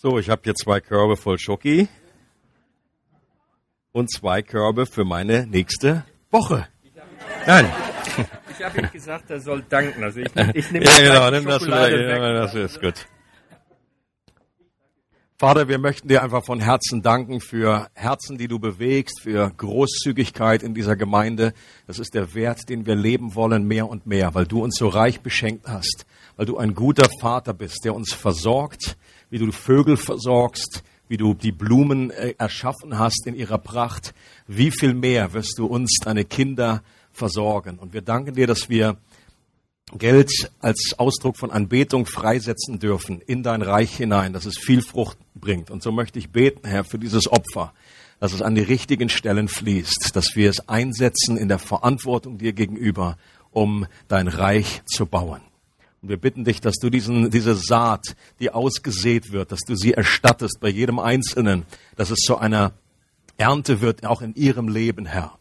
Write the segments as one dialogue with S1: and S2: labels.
S1: So, ich habe hier zwei Körbe voll Schoki und zwei Körbe für meine nächste Woche. Nein.
S2: Ich habe ihm gesagt, er soll danken. Also ich, ich nehme
S1: ja, genau, nimm das wieder. Ja, das ist gut. Vater, wir möchten dir einfach von Herzen danken für Herzen, die du bewegst, für Großzügigkeit in dieser Gemeinde. Das ist der Wert, den wir leben wollen, mehr und mehr, weil du uns so reich beschenkt hast, weil du ein guter Vater bist, der uns versorgt, wie du Vögel versorgst, wie du die Blumen äh, erschaffen hast in ihrer Pracht. Wie viel mehr wirst du uns, deine Kinder, versorgen? Und wir danken dir, dass wir Geld als Ausdruck von Anbetung freisetzen dürfen in dein Reich hinein, dass es viel Frucht bringt. Und so möchte ich beten, Herr, für dieses Opfer, dass es an die richtigen Stellen fließt, dass wir es einsetzen in der Verantwortung dir gegenüber, um dein Reich zu bauen. Und wir bitten dich, dass du diesen, diese Saat, die ausgesät wird, dass du sie erstattest bei jedem Einzelnen, dass es zu einer Ernte wird, auch in ihrem Leben, Herr.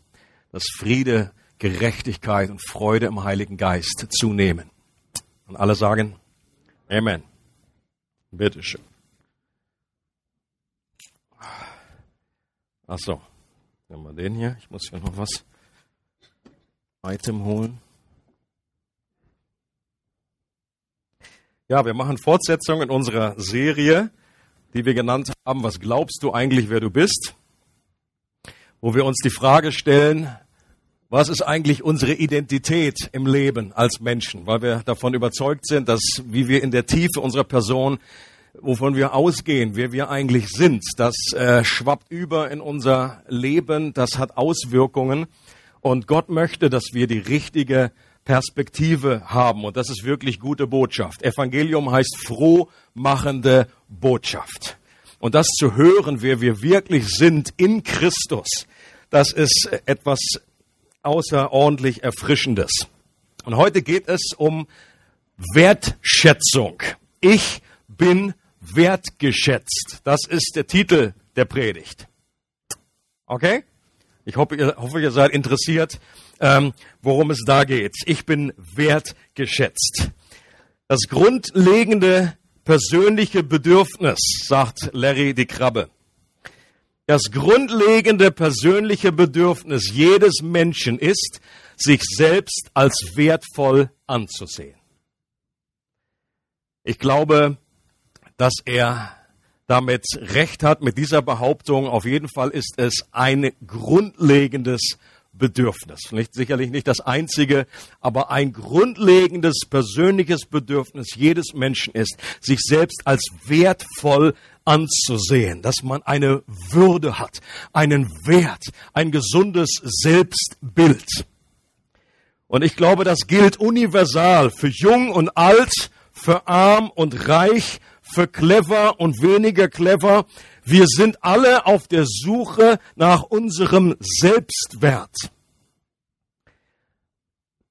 S1: Dass Friede, Gerechtigkeit und Freude im Heiligen Geist zunehmen. Und alle sagen Amen. Bitteschön. Ach so, nehmen wir den hier. Ich muss hier noch was Item holen. Ja, wir machen Fortsetzung in unserer Serie, die wir genannt haben, was glaubst du eigentlich, wer du bist? Wo wir uns die Frage stellen, was ist eigentlich unsere Identität im Leben als Menschen? Weil wir davon überzeugt sind, dass wie wir in der Tiefe unserer Person, wovon wir ausgehen, wer wir eigentlich sind, das äh, schwappt über in unser Leben, das hat Auswirkungen. Und Gott möchte, dass wir die richtige Perspektive haben. Und das ist wirklich gute Botschaft. Evangelium heißt frohmachende Botschaft. Und das zu hören, wer wir wirklich sind in Christus, das ist etwas außerordentlich Erfrischendes. Und heute geht es um Wertschätzung. Ich bin wertgeschätzt. Das ist der Titel der Predigt. Okay? Ich hoffe, ihr, hoffe, ihr seid interessiert, ähm, worum es da geht. Ich bin wertgeschätzt. Das grundlegende persönliche Bedürfnis, sagt Larry die Krabbe, das grundlegende persönliche Bedürfnis jedes Menschen ist, sich selbst als wertvoll anzusehen. Ich glaube, dass er damit recht hat mit dieser Behauptung. Auf jeden Fall ist es ein grundlegendes Bedürfnis. Vielleicht sicherlich nicht das einzige, aber ein grundlegendes persönliches Bedürfnis jedes Menschen ist, sich selbst als wertvoll anzusehen, dass man eine Würde hat, einen Wert, ein gesundes Selbstbild. Und ich glaube, das gilt universal für jung und alt, für arm und reich, für clever und weniger clever. Wir sind alle auf der Suche nach unserem Selbstwert.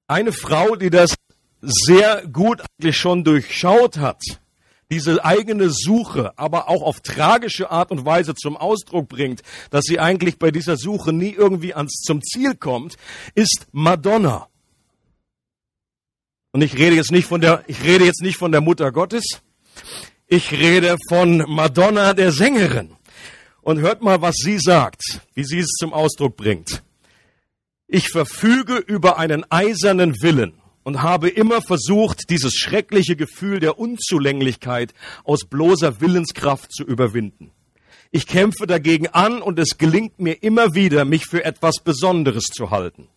S1: Eine Frau, die das sehr gut eigentlich schon durchschaut hat, diese eigene Suche aber auch auf tragische Art und Weise zum Ausdruck bringt, dass sie eigentlich bei dieser Suche nie irgendwie ans zum Ziel kommt, ist Madonna. Und ich rede jetzt nicht von der, ich rede jetzt nicht von der Mutter Gottes. Ich rede von Madonna, der Sängerin. Und hört mal, was sie sagt, wie sie es zum Ausdruck bringt. Ich verfüge über einen eisernen Willen und habe immer versucht, dieses schreckliche Gefühl der Unzulänglichkeit aus bloßer Willenskraft zu überwinden. Ich kämpfe dagegen an und es gelingt mir immer wieder, mich für etwas Besonderes zu halten.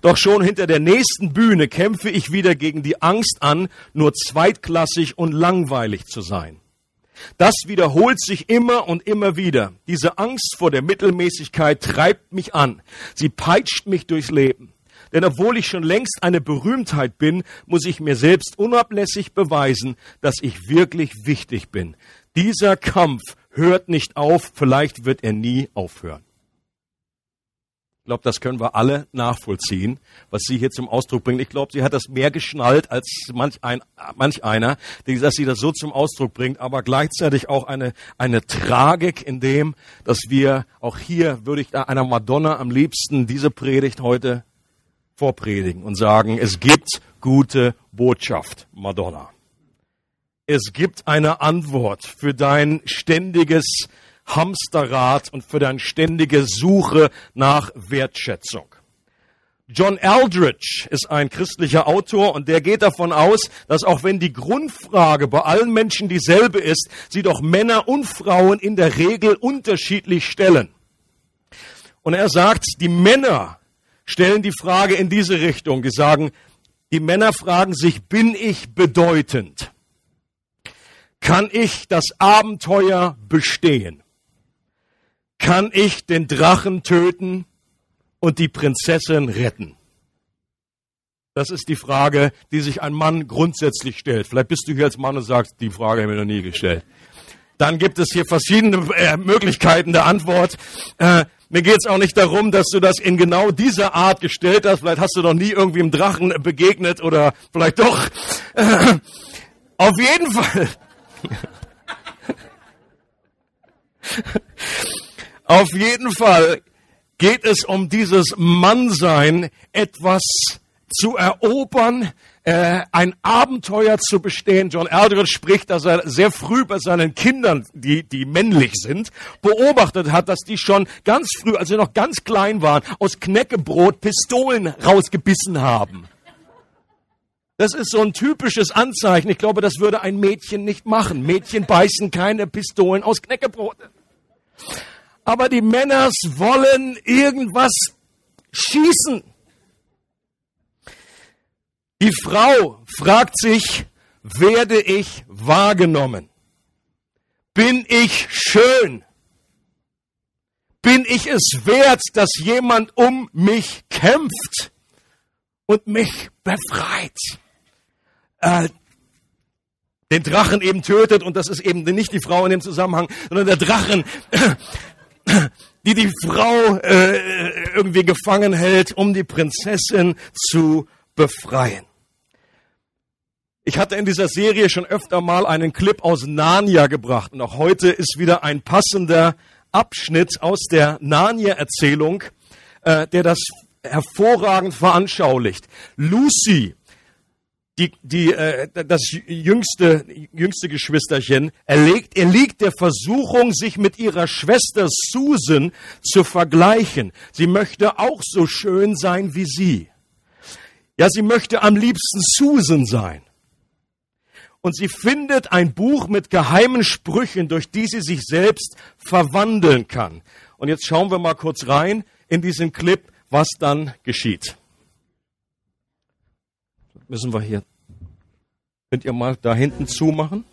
S1: Doch schon hinter der nächsten Bühne kämpfe ich wieder gegen die Angst an, nur zweitklassig und langweilig zu sein. Das wiederholt sich immer und immer wieder. Diese Angst vor der Mittelmäßigkeit treibt mich an. Sie peitscht mich durchs Leben. Denn obwohl ich schon längst eine Berühmtheit bin, muss ich mir selbst unablässig beweisen, dass ich wirklich wichtig bin. Dieser Kampf hört nicht auf, vielleicht wird er nie aufhören. Ich glaube, das können wir alle nachvollziehen, was sie hier zum Ausdruck bringt. Ich glaube, sie hat das mehr geschnallt als manch, ein, manch einer, dass sie das so zum Ausdruck bringt, aber gleichzeitig auch eine, eine Tragik in dem, dass wir auch hier würde ich einer Madonna am liebsten diese Predigt heute vorpredigen und sagen, es gibt gute Botschaft, Madonna. Es gibt eine Antwort für dein ständiges Hamsterrad und für deine ständige Suche nach Wertschätzung. John Aldrich ist ein christlicher Autor und der geht davon aus, dass auch wenn die Grundfrage bei allen Menschen dieselbe ist, sie doch Männer und Frauen in der Regel unterschiedlich stellen. Und er sagt, die Männer stellen die Frage in diese Richtung. Die sagen, die Männer fragen sich, bin ich bedeutend? Kann ich das Abenteuer bestehen? Kann ich den Drachen töten und die Prinzessin retten? Das ist die Frage, die sich ein Mann grundsätzlich stellt. Vielleicht bist du hier als Mann und sagst, die Frage habe ich noch nie gestellt. Dann gibt es hier verschiedene äh, Möglichkeiten der Antwort. Äh, mir geht es auch nicht darum, dass du das in genau dieser Art gestellt hast. Vielleicht hast du noch nie irgendwie im Drachen begegnet oder vielleicht doch. Äh, auf jeden Fall. Auf jeden Fall geht es um dieses Mannsein, etwas zu erobern, äh, ein Abenteuer zu bestehen. John Aldridge spricht, dass er sehr früh bei seinen Kindern, die, die männlich sind, beobachtet hat, dass die schon ganz früh, als sie noch ganz klein waren, aus Knäckebrot Pistolen rausgebissen haben. Das ist so ein typisches Anzeichen. Ich glaube, das würde ein Mädchen nicht machen. Mädchen beißen keine Pistolen aus Knäckebrot. Aber die Männers wollen irgendwas schießen. Die Frau fragt sich, werde ich wahrgenommen? Bin ich schön? Bin ich es wert, dass jemand um mich kämpft und mich befreit? Äh, den Drachen eben tötet und das ist eben nicht die Frau in dem Zusammenhang, sondern der Drachen, die die Frau äh, irgendwie gefangen hält, um die Prinzessin zu befreien. Ich hatte in dieser Serie schon öfter mal einen Clip aus Narnia gebracht und auch heute ist wieder ein passender Abschnitt aus der Narnia-Erzählung, äh, der das hervorragend veranschaulicht. Lucy, die, die, äh, das jüngste, jüngste Geschwisterchen, erlegt, er liegt der Versuchung, sich mit ihrer Schwester Susan zu vergleichen. Sie möchte auch so schön sein wie sie. Ja, sie möchte am liebsten Susan sein und sie findet ein Buch mit geheimen Sprüchen, durch die sie sich selbst verwandeln kann. Und jetzt schauen wir mal kurz rein in diesen Clip, was dann geschieht. Müssen wir hier, könnt ihr mal da hinten zumachen?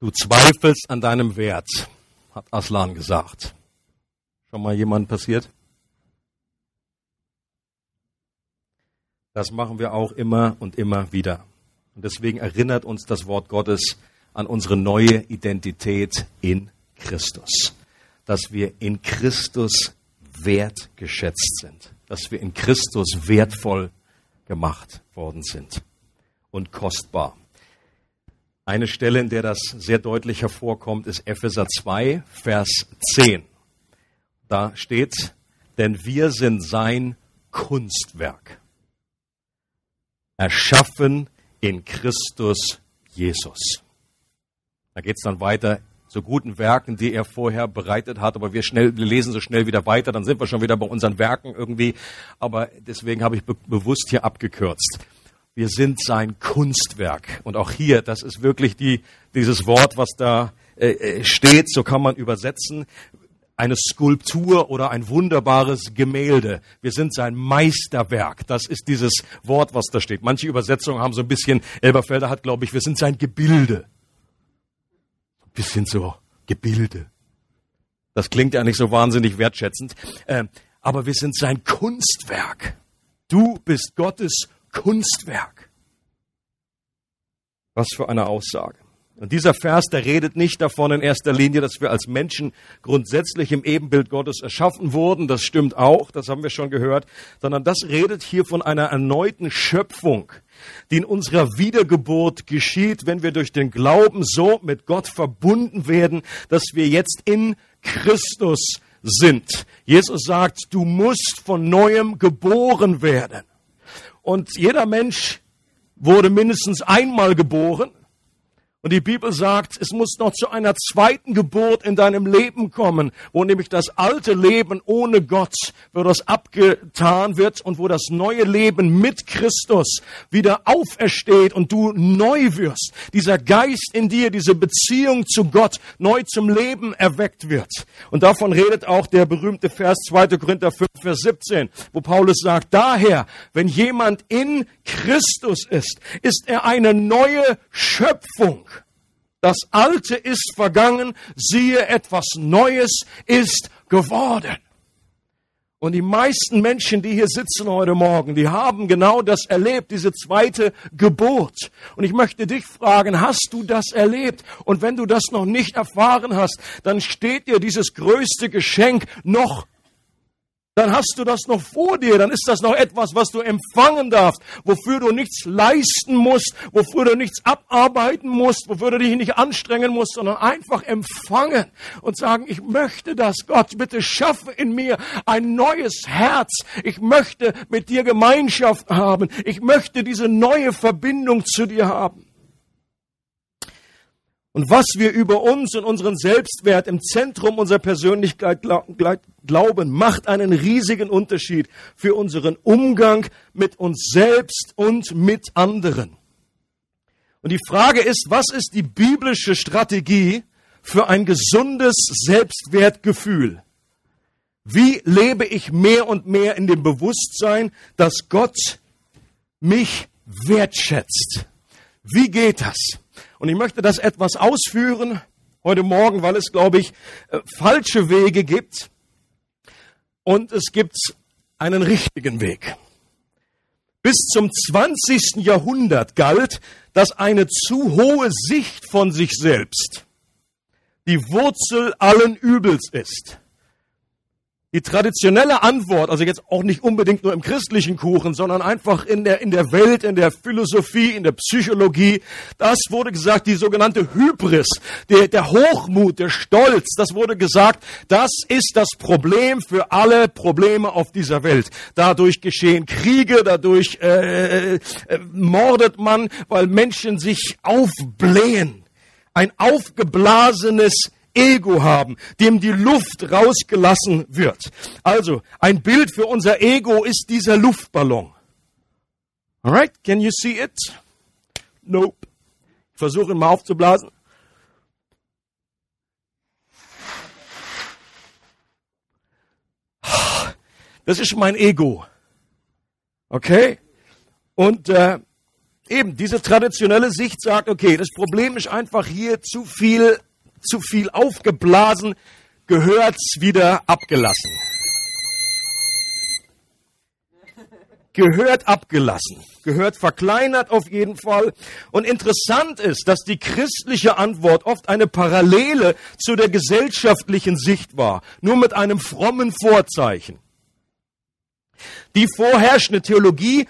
S1: Du zweifelst an deinem Wert, hat Aslan gesagt. Schon mal jemand passiert? Das machen wir auch immer und immer wieder. Und deswegen erinnert uns das Wort Gottes an unsere neue Identität in Christus. Dass wir in Christus wertgeschätzt sind. Dass wir in Christus wertvoll gemacht worden sind und kostbar. Eine Stelle, in der das sehr deutlich hervorkommt, ist Epheser 2, Vers 10. Da steht, denn wir sind sein Kunstwerk, erschaffen in Christus Jesus. Da geht es dann weiter zu guten Werken, die er vorher bereitet hat. Aber wir, schnell, wir lesen so schnell wieder weiter, dann sind wir schon wieder bei unseren Werken irgendwie. Aber deswegen habe ich be bewusst hier abgekürzt. Wir sind sein Kunstwerk. Und auch hier, das ist wirklich die, dieses Wort, was da äh, äh steht, so kann man übersetzen. Eine Skulptur oder ein wunderbares Gemälde. Wir sind sein Meisterwerk. Das ist dieses Wort, was da steht. Manche Übersetzungen haben so ein bisschen, Elberfelder hat, glaube ich, wir sind sein Gebilde bisschen so Gebilde. Das klingt ja nicht so wahnsinnig wertschätzend, äh, aber wir sind sein Kunstwerk. Du bist Gottes Kunstwerk. Was für eine Aussage. Und dieser Vers, der redet nicht davon in erster Linie, dass wir als Menschen grundsätzlich im Ebenbild Gottes erschaffen wurden. Das stimmt auch, das haben wir schon gehört. Sondern das redet hier von einer erneuten Schöpfung, die in unserer Wiedergeburt geschieht, wenn wir durch den Glauben so mit Gott verbunden werden, dass wir jetzt in Christus sind. Jesus sagt, du musst von neuem geboren werden. Und jeder Mensch wurde mindestens einmal geboren. Und die Bibel sagt, es muss noch zu einer zweiten Geburt in deinem Leben kommen, wo nämlich das alte Leben ohne Gott, wo das abgetan wird und wo das neue Leben mit Christus wieder aufersteht und du neu wirst. Dieser Geist in dir, diese Beziehung zu Gott neu zum Leben erweckt wird. Und davon redet auch der berühmte Vers 2. Korinther 5, Vers 17, wo Paulus sagt, daher, wenn jemand in Christus ist, ist er eine neue Schöpfung. Das Alte ist vergangen, siehe, etwas Neues ist geworden. Und die meisten Menschen, die hier sitzen heute Morgen, die haben genau das erlebt, diese zweite Geburt. Und ich möchte dich fragen, hast du das erlebt? Und wenn du das noch nicht erfahren hast, dann steht dir dieses größte Geschenk noch dann hast du das noch vor dir, dann ist das noch etwas, was du empfangen darfst, wofür du nichts leisten musst, wofür du nichts abarbeiten musst, wofür du dich nicht anstrengen musst, sondern einfach empfangen und sagen, ich möchte das, Gott, bitte schaffe in mir ein neues Herz. Ich möchte mit dir Gemeinschaft haben. Ich möchte diese neue Verbindung zu dir haben. Und was wir über uns und unseren Selbstwert im Zentrum unserer Persönlichkeit glauben, macht einen riesigen Unterschied für unseren Umgang mit uns selbst und mit anderen. Und die Frage ist, was ist die biblische Strategie für ein gesundes Selbstwertgefühl? Wie lebe ich mehr und mehr in dem Bewusstsein, dass Gott mich wertschätzt? Wie geht das? Und ich möchte das etwas ausführen heute Morgen, weil es, glaube ich, äh, falsche Wege gibt und es gibt einen richtigen Weg. Bis zum 20. Jahrhundert galt, dass eine zu hohe Sicht von sich selbst die Wurzel allen Übels ist. Die traditionelle Antwort, also jetzt auch nicht unbedingt nur im christlichen Kuchen, sondern einfach in der, in der Welt, in der Philosophie, in der Psychologie, das wurde gesagt, die sogenannte Hybris, der, der Hochmut, der Stolz, das wurde gesagt, das ist das Problem für alle Probleme auf dieser Welt. Dadurch geschehen Kriege, dadurch äh, äh, mordet man, weil Menschen sich aufblähen. Ein aufgeblasenes Ego haben, dem die Luft rausgelassen wird. Also, ein Bild für unser Ego ist dieser Luftballon. Alright, can you see it? Nope. Ich versuche ihn mal aufzublasen. Das ist mein Ego. Okay? Und äh, eben diese traditionelle Sicht sagt, okay, das Problem ist einfach hier zu viel, zu viel aufgeblasen, gehört's wieder abgelassen. Gehört abgelassen, gehört verkleinert auf jeden Fall. Und interessant ist, dass die christliche Antwort oft eine Parallele zu der gesellschaftlichen Sicht war, nur mit einem frommen Vorzeichen. Die vorherrschende Theologie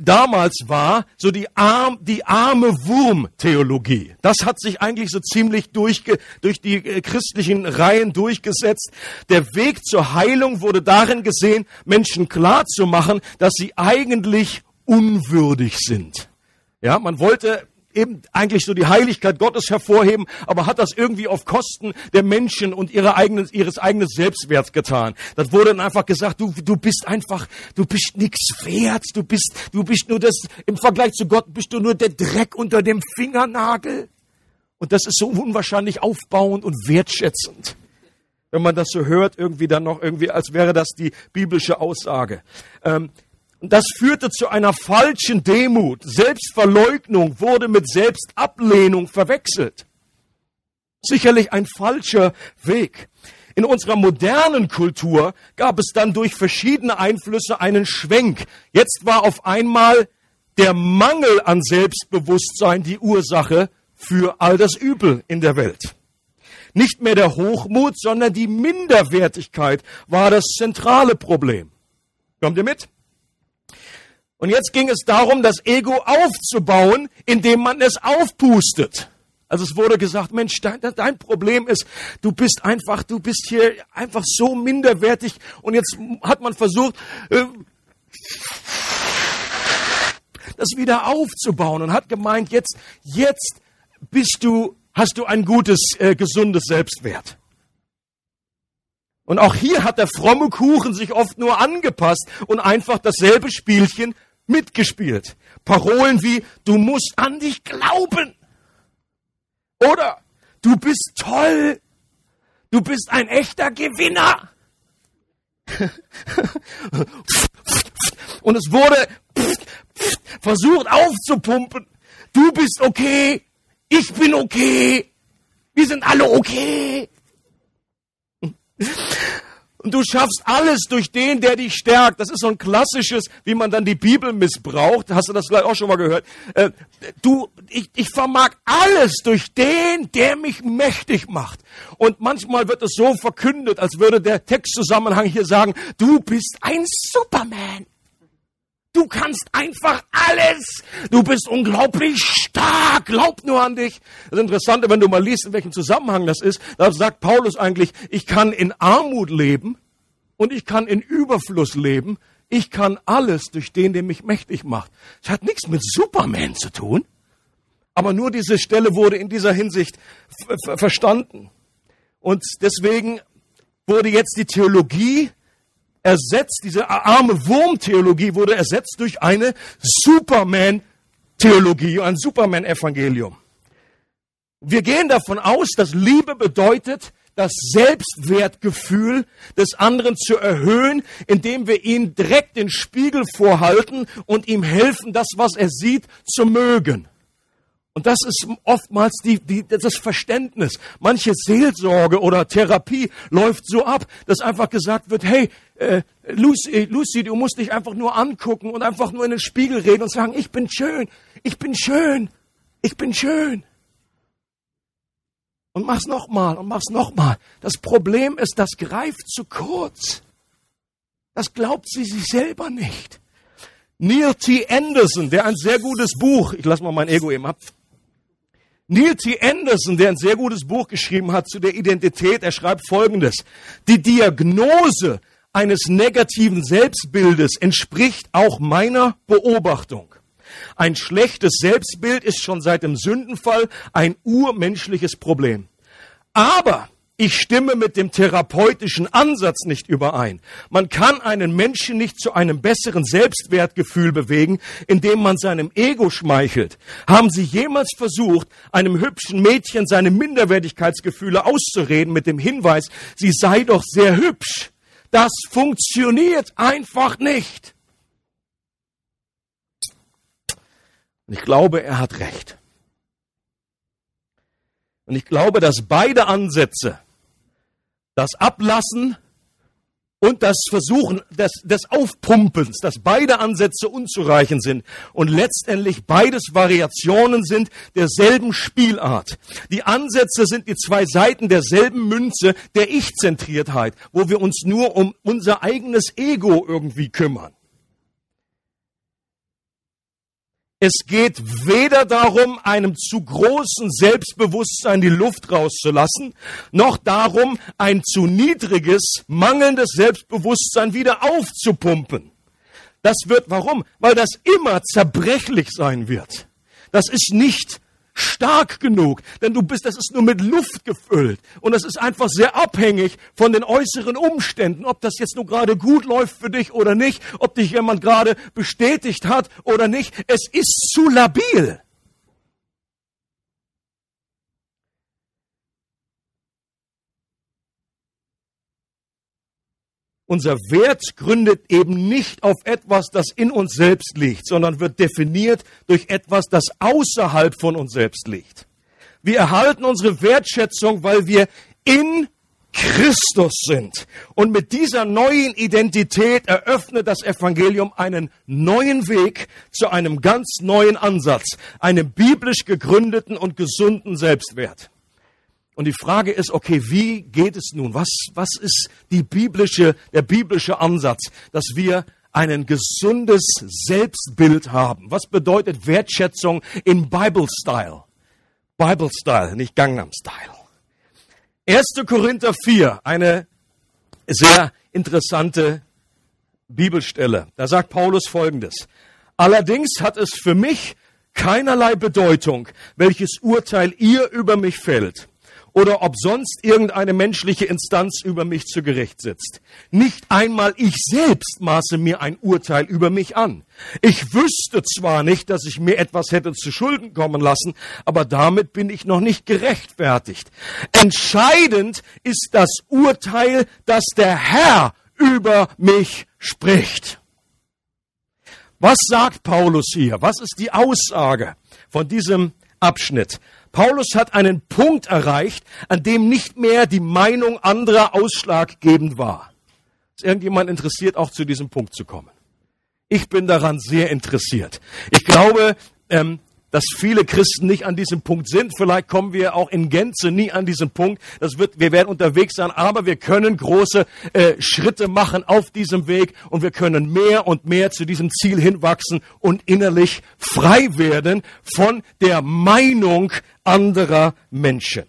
S1: damals war so die, arm, die arme Wurm-Theologie. Das hat sich eigentlich so ziemlich durch, durch die äh, christlichen Reihen durchgesetzt. Der Weg zur Heilung wurde darin gesehen, Menschen klarzumachen, dass sie eigentlich unwürdig sind. Ja, man wollte eben eigentlich so die Heiligkeit Gottes hervorheben, aber hat das irgendwie auf Kosten der Menschen und ihre eigenen, ihres eigenen Selbstwerts getan. Das wurde dann einfach gesagt, du, du bist einfach, du bist nichts wert, du bist, du bist nur das, im Vergleich zu Gott bist du nur der Dreck unter dem Fingernagel. Und das ist so unwahrscheinlich aufbauend und wertschätzend. Wenn man das so hört, irgendwie dann noch irgendwie, als wäre das die biblische Aussage. Ähm, und das führte zu einer falschen Demut. Selbstverleugnung wurde mit Selbstablehnung verwechselt. Sicherlich ein falscher Weg. In unserer modernen Kultur gab es dann durch verschiedene Einflüsse einen Schwenk. Jetzt war auf einmal der Mangel an Selbstbewusstsein die Ursache für all das Übel in der Welt. Nicht mehr der Hochmut, sondern die Minderwertigkeit war das zentrale Problem. Kommt ihr mit? Und jetzt ging es darum, das Ego aufzubauen, indem man es aufpustet. Also es wurde gesagt, Mensch, dein, dein, Problem ist, du bist einfach, du bist hier einfach so minderwertig. Und jetzt hat man versucht, äh, das wieder aufzubauen und hat gemeint, jetzt, jetzt bist du, hast du ein gutes, äh, gesundes Selbstwert. Und auch hier hat der fromme Kuchen sich oft nur angepasst und einfach dasselbe Spielchen mitgespielt. Parolen wie, du musst an dich glauben. Oder, du bist toll. Du bist ein echter Gewinner. Und es wurde versucht aufzupumpen. Du bist okay. Ich bin okay. Wir sind alle okay. Und du schaffst alles durch den, der dich stärkt. Das ist so ein klassisches, wie man dann die Bibel missbraucht. Hast du das vielleicht auch schon mal gehört? Äh, du, ich, ich vermag alles durch den, der mich mächtig macht. Und manchmal wird es so verkündet, als würde der Textzusammenhang hier sagen, du bist ein Superman. Du kannst einfach alles. Du bist unglaublich stark. Glaub nur an dich. Das Interessante, wenn du mal liest, in welchem Zusammenhang das ist, da sagt Paulus eigentlich, ich kann in Armut leben und ich kann in Überfluss leben. Ich kann alles durch den, der mich mächtig macht. Das hat nichts mit Superman zu tun. Aber nur diese Stelle wurde in dieser Hinsicht verstanden. Und deswegen wurde jetzt die Theologie ersetzt, diese arme Wurmtheologie wurde ersetzt durch eine Superman-Theologie, ein Superman-Evangelium. Wir gehen davon aus, dass Liebe bedeutet, das Selbstwertgefühl des anderen zu erhöhen, indem wir ihn direkt den Spiegel vorhalten und ihm helfen, das, was er sieht, zu mögen. Und das ist oftmals die, die, das Verständnis. Manche Seelsorge oder Therapie läuft so ab, dass einfach gesagt wird, hey, äh, Lucy, Lucy, du musst dich einfach nur angucken und einfach nur in den Spiegel reden und sagen, ich bin schön, ich bin schön, ich bin schön. Und mach's nochmal und mach's nochmal. Das Problem ist, das greift zu kurz. Das glaubt sie sich selber nicht. Neil T. Anderson, der ein sehr gutes Buch, ich lasse mal mein Ego eben ab, Neil T. Anderson, der ein sehr gutes Buch geschrieben hat zu der Identität, er schreibt Folgendes. Die Diagnose eines negativen Selbstbildes entspricht auch meiner Beobachtung. Ein schlechtes Selbstbild ist schon seit dem Sündenfall ein urmenschliches Problem. Aber ich stimme mit dem therapeutischen Ansatz nicht überein. Man kann einen Menschen nicht zu einem besseren Selbstwertgefühl bewegen, indem man seinem Ego schmeichelt. Haben Sie jemals versucht, einem hübschen Mädchen seine Minderwertigkeitsgefühle auszureden mit dem Hinweis, sie sei doch sehr hübsch? Das funktioniert einfach nicht. Und ich glaube, er hat recht. Und ich glaube, dass beide Ansätze, das Ablassen und das Versuchen des, des Aufpumpens, dass beide Ansätze unzureichend sind und letztendlich beides Variationen sind derselben Spielart. Die Ansätze sind die zwei Seiten derselben Münze der Ich-Zentriertheit, wo wir uns nur um unser eigenes Ego irgendwie kümmern. Es geht weder darum, einem zu großen Selbstbewusstsein die Luft rauszulassen, noch darum, ein zu niedriges, mangelndes Selbstbewusstsein wieder aufzupumpen. Das wird, warum? Weil das immer zerbrechlich sein wird. Das ist nicht stark genug, denn du bist, das ist nur mit Luft gefüllt und das ist einfach sehr abhängig von den äußeren Umständen, ob das jetzt nur gerade gut läuft für dich oder nicht, ob dich jemand gerade bestätigt hat oder nicht. Es ist zu labil. Unser Wert gründet eben nicht auf etwas, das in uns selbst liegt, sondern wird definiert durch etwas, das außerhalb von uns selbst liegt. Wir erhalten unsere Wertschätzung, weil wir in Christus sind. Und mit dieser neuen Identität eröffnet das Evangelium einen neuen Weg zu einem ganz neuen Ansatz, einem biblisch gegründeten und gesunden Selbstwert. Und die Frage ist, okay, wie geht es nun? Was, was ist die biblische, der biblische Ansatz, dass wir ein gesundes Selbstbild haben? Was bedeutet Wertschätzung in Bible Style? Bible Style, nicht Gangnam Style. 1. Korinther 4, eine sehr interessante Bibelstelle. Da sagt Paulus Folgendes. Allerdings hat es für mich keinerlei Bedeutung, welches Urteil ihr über mich fällt oder ob sonst irgendeine menschliche Instanz über mich zu Gericht sitzt. Nicht einmal ich selbst maße mir ein Urteil über mich an. Ich wüsste zwar nicht, dass ich mir etwas hätte zu Schulden kommen lassen, aber damit bin ich noch nicht gerechtfertigt. Entscheidend ist das Urteil, das der Herr über mich spricht. Was sagt Paulus hier? Was ist die Aussage von diesem Abschnitt? Paulus hat einen Punkt erreicht, an dem nicht mehr die Meinung anderer ausschlaggebend war. Ist irgendjemand interessiert, auch zu diesem Punkt zu kommen? Ich bin daran sehr interessiert. Ich glaube, ähm, dass viele Christen nicht an diesem Punkt sind. Vielleicht kommen wir auch in Gänze nie an diesen Punkt. Das wird, wir werden unterwegs sein, aber wir können große äh, Schritte machen auf diesem Weg und wir können mehr und mehr zu diesem Ziel hinwachsen und innerlich frei werden von der Meinung anderer Menschen.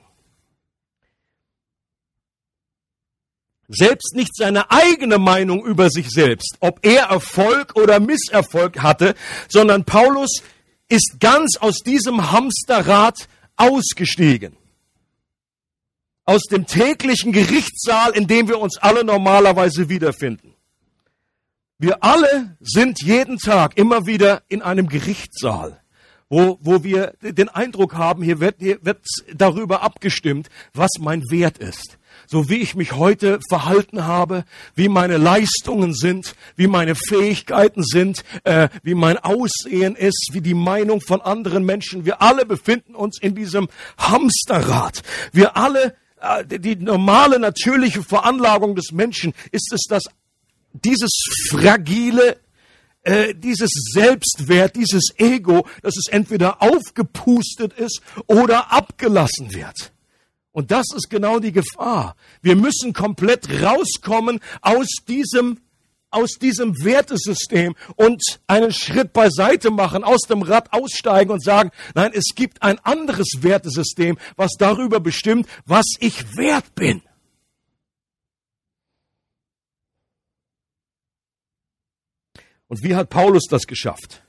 S1: selbst nicht seine eigene Meinung über sich selbst, ob er Erfolg oder Misserfolg hatte, sondern Paulus ist ganz aus diesem Hamsterrad ausgestiegen. Aus dem täglichen Gerichtssaal, in dem wir uns alle normalerweise wiederfinden. Wir alle sind jeden Tag immer wieder in einem Gerichtssaal, wo, wo wir den Eindruck haben, hier wird, hier wird darüber abgestimmt, was mein Wert ist so wie ich mich heute verhalten habe, wie meine Leistungen sind, wie meine Fähigkeiten sind, äh, wie mein Aussehen ist, wie die Meinung von anderen Menschen. Wir alle befinden uns in diesem Hamsterrad. Wir alle, äh, die normale, natürliche Veranlagung des Menschen ist es, dass dieses fragile äh, dieses Selbstwert, dieses Ego, dass es entweder aufgepustet ist oder abgelassen wird. Und das ist genau die Gefahr. Wir müssen komplett rauskommen aus diesem aus diesem Wertesystem und einen Schritt beiseite machen, aus dem Rad aussteigen und sagen, nein, es gibt ein anderes Wertesystem, was darüber bestimmt, was ich wert bin. Und wie hat Paulus das geschafft?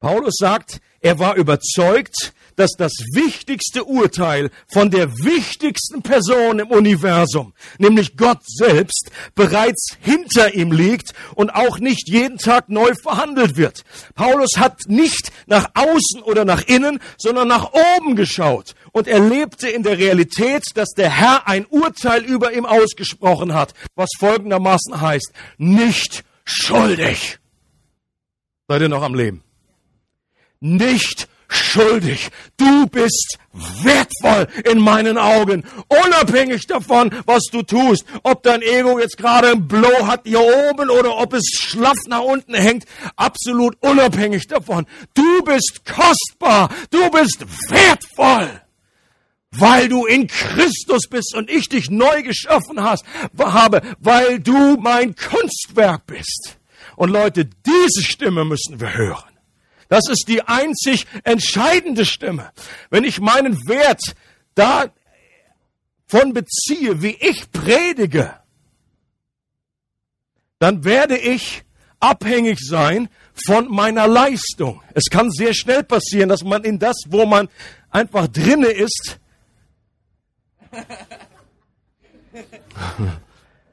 S1: Paulus sagt, er war überzeugt, dass das wichtigste Urteil von der wichtigsten Person im Universum, nämlich Gott selbst, bereits hinter ihm liegt und auch nicht jeden Tag neu verhandelt wird. Paulus hat nicht nach außen oder nach innen, sondern nach oben geschaut und er lebte in der Realität, dass der Herr ein Urteil über ihm ausgesprochen hat, was folgendermaßen heißt, nicht schuldig. Seid ihr noch am Leben? nicht schuldig. Du bist wertvoll in meinen Augen, unabhängig davon, was du tust. Ob dein Ego jetzt gerade ein Blow hat hier oben oder ob es schlaff nach unten hängt, absolut unabhängig davon. Du bist kostbar, du bist wertvoll. Weil du in Christus bist und ich dich neu geschaffen hast, habe, weil du mein Kunstwerk bist. Und Leute, diese Stimme müssen wir hören. Das ist die einzig entscheidende Stimme. Wenn ich meinen Wert davon beziehe, wie ich predige, dann werde ich abhängig sein von meiner Leistung. Es kann sehr schnell passieren, dass man in das, wo man einfach drinne ist,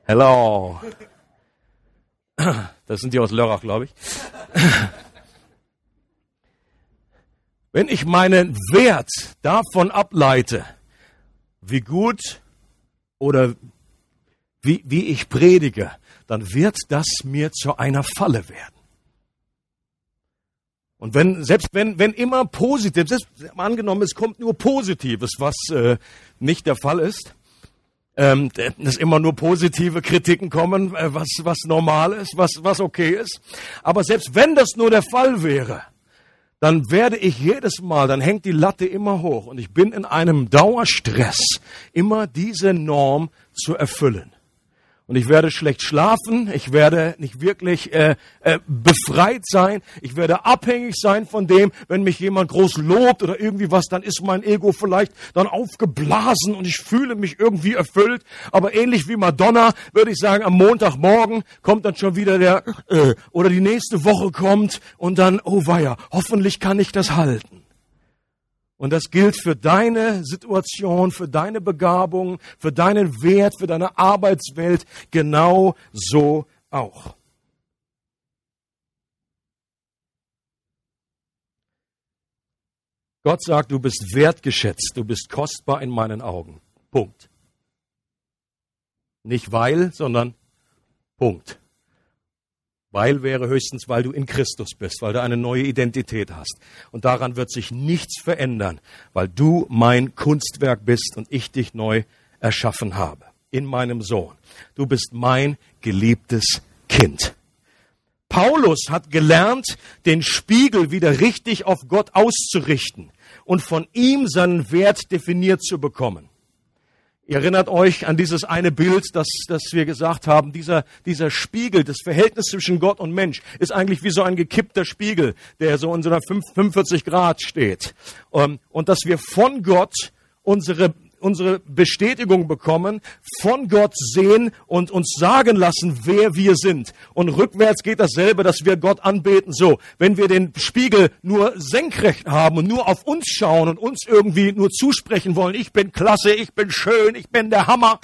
S1: Hello. Das sind die aus Lörrach, glaube ich. Wenn ich meinen Wert davon ableite, wie gut oder wie, wie ich predige, dann wird das mir zu einer Falle werden. Und wenn, selbst wenn, wenn immer positiv, selbst angenommen, es kommt nur Positives, was äh, nicht der Fall ist, ähm, dass immer nur positive Kritiken kommen, äh, was, was normal ist, was, was okay ist. Aber selbst wenn das nur der Fall wäre, dann werde ich jedes Mal, dann hängt die Latte immer hoch und ich bin in einem Dauerstress, immer diese Norm zu erfüllen und ich werde schlecht schlafen, ich werde nicht wirklich äh, äh, befreit sein, ich werde abhängig sein von dem, wenn mich jemand groß lobt oder irgendwie was, dann ist mein Ego vielleicht dann aufgeblasen und ich fühle mich irgendwie erfüllt. Aber ähnlich wie Madonna würde ich sagen, am Montagmorgen kommt dann schon wieder der äh, oder die nächste Woche kommt und dann, oh weia, hoffentlich kann ich das halten. Und das gilt für deine Situation, für deine Begabung, für deinen Wert, für deine Arbeitswelt genau so auch. Gott sagt, du bist wertgeschätzt, du bist kostbar in meinen Augen. Punkt. Nicht weil, sondern Punkt. Weil wäre höchstens, weil du in Christus bist, weil du eine neue Identität hast. Und daran wird sich nichts verändern, weil du mein Kunstwerk bist und ich dich neu erschaffen habe. In meinem Sohn. Du bist mein geliebtes Kind. Paulus hat gelernt, den Spiegel wieder richtig auf Gott auszurichten und von ihm seinen Wert definiert zu bekommen. Ihr erinnert euch an dieses eine Bild, das, das wir gesagt haben, dieser, dieser Spiegel, das Verhältnis zwischen Gott und Mensch ist eigentlich wie so ein gekippter Spiegel, der so in so einer 45 Grad steht. Ähm, und dass wir von Gott unsere unsere Bestätigung bekommen, von Gott sehen und uns sagen lassen, wer wir sind. Und rückwärts geht dasselbe, dass wir Gott anbeten. So, wenn wir den Spiegel nur senkrecht haben und nur auf uns schauen und uns irgendwie nur zusprechen wollen, ich bin klasse, ich bin schön, ich bin der Hammer,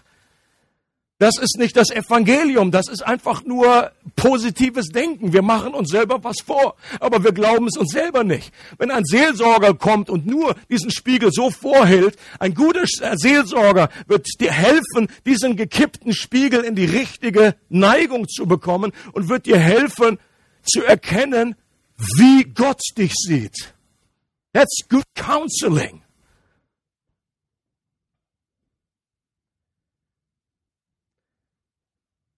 S1: das ist nicht das Evangelium, das ist einfach nur positives Denken. Wir machen uns selber was vor, aber wir glauben es uns selber nicht. Wenn ein Seelsorger kommt und nur diesen Spiegel so vorhält, ein guter Seelsorger wird dir helfen, diesen gekippten Spiegel in die richtige Neigung zu bekommen und wird dir helfen zu erkennen, wie Gott dich sieht. That's good counseling.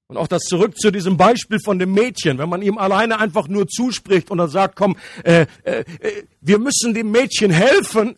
S1: Und auch das zurück zu diesem Beispiel von dem Mädchen, wenn man ihm alleine einfach nur zuspricht und dann sagt, komm, äh, äh, äh wir müssen dem Mädchen helfen,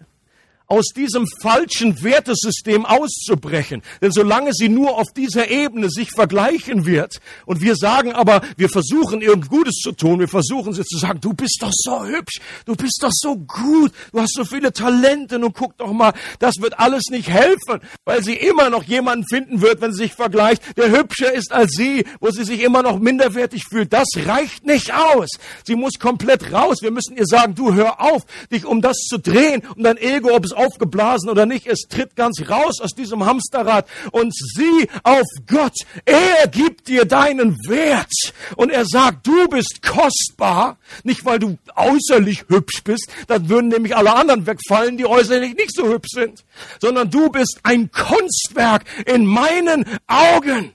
S1: aus diesem falschen Wertesystem auszubrechen. Denn solange sie nur auf dieser Ebene sich vergleichen wird und wir sagen aber, wir versuchen irgend Gutes zu tun, wir versuchen sie zu sagen, du bist doch so hübsch, du bist doch so gut, du hast so viele Talente, nun guck doch mal, das wird alles nicht helfen, weil sie immer noch jemanden finden wird, wenn sie sich vergleicht, der hübscher ist als sie, wo sie sich immer noch minderwertig fühlt. Das reicht nicht aus. Sie muss komplett raus. Wir müssen ihr sagen, du hör auf, dich um das zu drehen, um dein Ego, ob es aufgeblasen oder nicht, es tritt ganz raus aus diesem Hamsterrad und sieh auf Gott. Er gibt dir deinen Wert und er sagt, du bist kostbar, nicht weil du äußerlich hübsch bist, dann würden nämlich alle anderen wegfallen, die äußerlich nicht so hübsch sind, sondern du bist ein Kunstwerk in meinen Augen.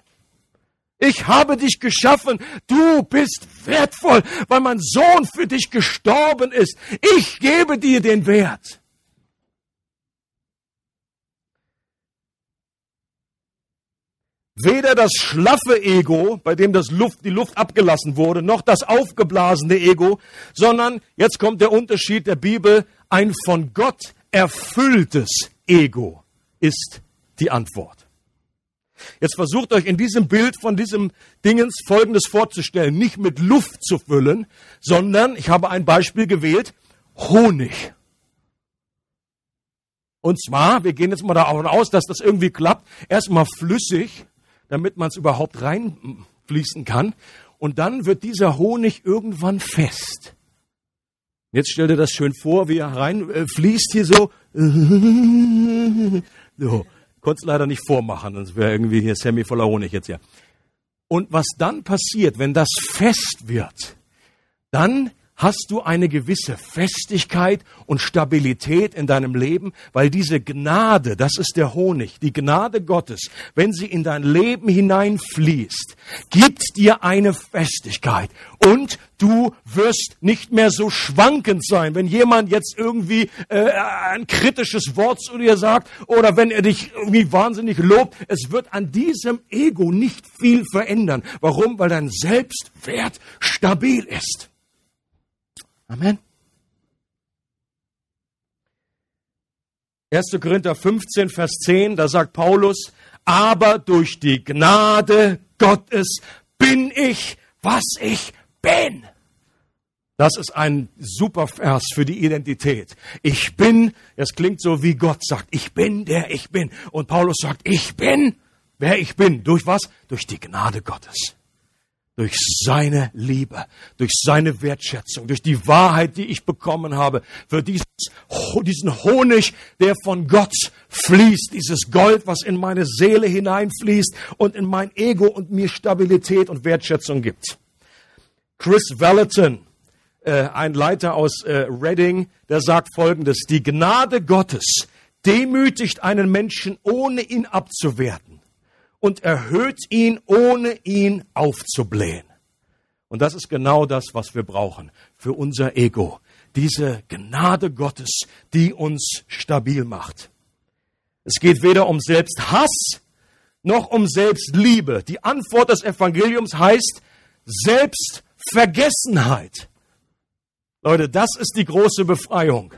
S1: Ich habe dich geschaffen. Du bist wertvoll, weil mein Sohn für dich gestorben ist. Ich gebe dir den Wert. Weder das schlaffe Ego, bei dem das Luft, die Luft abgelassen wurde, noch das aufgeblasene Ego, sondern, jetzt kommt der Unterschied der Bibel, ein von Gott erfülltes Ego ist die Antwort. Jetzt versucht euch in diesem Bild von diesem Dingens Folgendes vorzustellen. Nicht mit Luft zu füllen, sondern, ich habe ein Beispiel gewählt, Honig. Und zwar, wir gehen jetzt mal davon aus, dass das irgendwie klappt, erstmal flüssig, damit man es überhaupt reinfließen kann. Und dann wird dieser Honig irgendwann fest. Jetzt stell dir das schön vor, wie er reinfließt äh, hier so. so. Konnte es leider nicht vormachen, sonst wäre irgendwie hier Sammy voller Honig jetzt hier. Und was dann passiert, wenn das fest wird, dann hast du eine gewisse Festigkeit und Stabilität in deinem Leben, weil diese Gnade, das ist der Honig, die Gnade Gottes, wenn sie in dein Leben hineinfließt, gibt dir eine Festigkeit und du wirst nicht mehr so schwankend sein, wenn jemand jetzt irgendwie äh, ein kritisches Wort zu dir sagt oder wenn er dich irgendwie wahnsinnig lobt. Es wird an diesem Ego nicht viel verändern. Warum? Weil dein Selbstwert stabil ist. Amen. 1. Korinther 15, Vers 10, da sagt Paulus, aber durch die Gnade Gottes bin ich, was ich bin. Das ist ein super Vers für die Identität. Ich bin, es klingt so wie Gott sagt, ich bin der ich bin. Und Paulus sagt, ich bin, wer ich bin. Durch was? Durch die Gnade Gottes durch seine Liebe, durch seine Wertschätzung, durch die Wahrheit, die ich bekommen habe, für dieses, diesen Honig, der von Gott fließt, dieses Gold, was in meine Seele hineinfließt und in mein Ego und mir Stabilität und Wertschätzung gibt. Chris Valentin, äh, ein Leiter aus äh, Reading, der sagt Folgendes, die Gnade Gottes demütigt einen Menschen, ohne ihn abzuwerten und erhöht ihn, ohne ihn aufzublähen. Und das ist genau das, was wir brauchen für unser Ego. Diese Gnade Gottes, die uns stabil macht. Es geht weder um Selbsthass noch um Selbstliebe. Die Antwort des Evangeliums heißt Selbstvergessenheit. Leute, das ist die große Befreiung.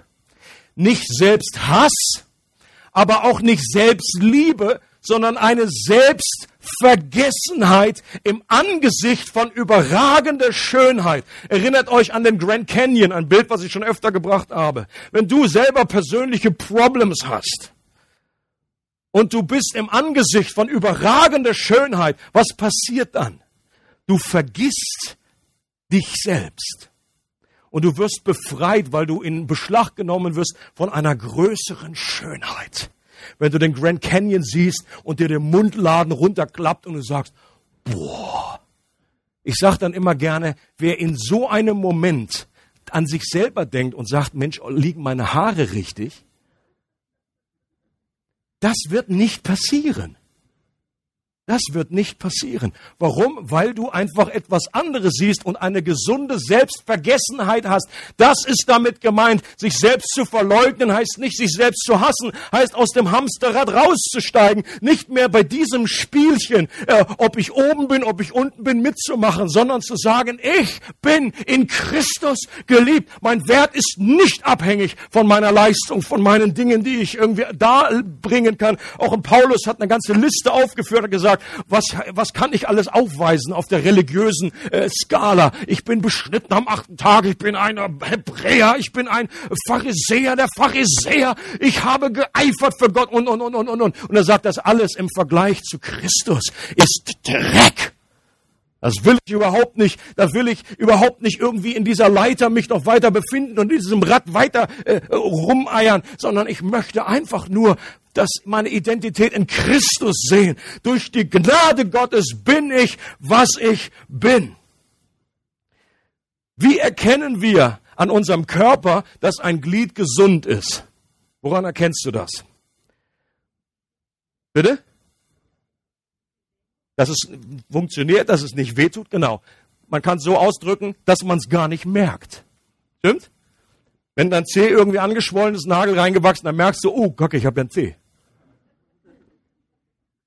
S1: Nicht Selbsthass, aber auch nicht Selbstliebe, sondern eine Selbstvergessenheit im Angesicht von überragender Schönheit. Erinnert euch an den Grand Canyon, ein Bild, was ich schon öfter gebracht habe. Wenn du selber persönliche Problems hast und du bist im Angesicht von überragender Schönheit, was passiert dann? Du vergisst dich selbst. Und du wirst befreit, weil du in Beschlag genommen wirst von einer größeren Schönheit wenn du den Grand Canyon siehst und dir der Mundladen runterklappt und du sagst, boah. Ich sage dann immer gerne, wer in so einem Moment an sich selber denkt und sagt, Mensch, liegen meine Haare richtig? Das wird nicht passieren. Das wird nicht passieren. Warum? Weil du einfach etwas anderes siehst und eine gesunde Selbstvergessenheit hast. Das ist damit gemeint. Sich selbst zu verleugnen heißt nicht, sich selbst zu hassen, heißt aus dem Hamsterrad rauszusteigen. Nicht mehr bei diesem Spielchen, äh, ob ich oben bin, ob ich unten bin, mitzumachen, sondern zu sagen, ich bin in Christus geliebt. Mein Wert ist nicht abhängig von meiner Leistung, von meinen Dingen, die ich irgendwie da bringen kann. Auch Paulus hat eine ganze Liste aufgeführt und gesagt, sagt, was, was kann ich alles aufweisen auf der religiösen äh, Skala? Ich bin beschnitten am achten Tag, ich bin ein Hebräer, ich bin ein Pharisäer, der Pharisäer, ich habe geeifert für Gott und, und, und, und, und. Und er sagt, das alles im Vergleich zu Christus ist Dreck. Das will ich überhaupt nicht. Da will ich überhaupt nicht irgendwie in dieser Leiter mich noch weiter befinden und in diesem Rad weiter äh, rumeiern, sondern ich möchte einfach nur dass meine Identität in Christus sehen. Durch die Gnade Gottes bin ich, was ich bin. Wie erkennen wir an unserem Körper, dass ein Glied gesund ist? Woran erkennst du das? Bitte? Dass es funktioniert, dass es nicht wehtut, genau. Man kann es so ausdrücken, dass man es gar nicht merkt. Stimmt? Wenn dein Zeh irgendwie angeschwollen ist, Nagel reingewachsen, dann merkst du, oh Gott, ich habe ja einen Zeh.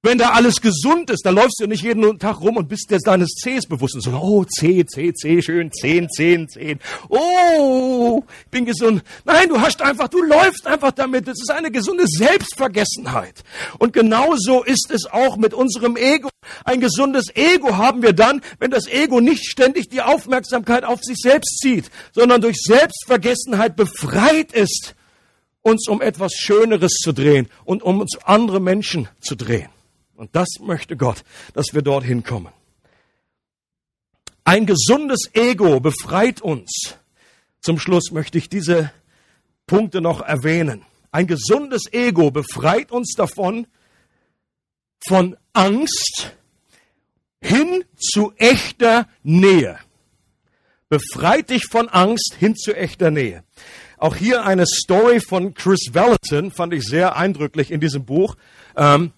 S1: Wenn da alles gesund ist, dann läufst du nicht jeden Tag rum und bist dir deines Cs bewusst und so, oh, C, C, C, schön, 10, 10, 10. Oh, ich bin gesund. Nein, du hast einfach, du läufst einfach damit. Das ist eine gesunde Selbstvergessenheit. Und genauso ist es auch mit unserem Ego. Ein gesundes Ego haben wir dann, wenn das Ego nicht ständig die Aufmerksamkeit auf sich selbst zieht, sondern durch Selbstvergessenheit befreit ist, uns um etwas Schöneres zu drehen und um uns andere Menschen zu drehen. Und das möchte Gott, dass wir dorthin kommen. Ein gesundes Ego befreit uns. Zum Schluss möchte ich diese Punkte noch erwähnen. Ein gesundes Ego befreit uns davon, von Angst hin zu echter Nähe. Befreit dich von Angst hin zu echter Nähe. Auch hier eine Story von Chris Valentin fand ich sehr eindrücklich in diesem Buch. Ähm,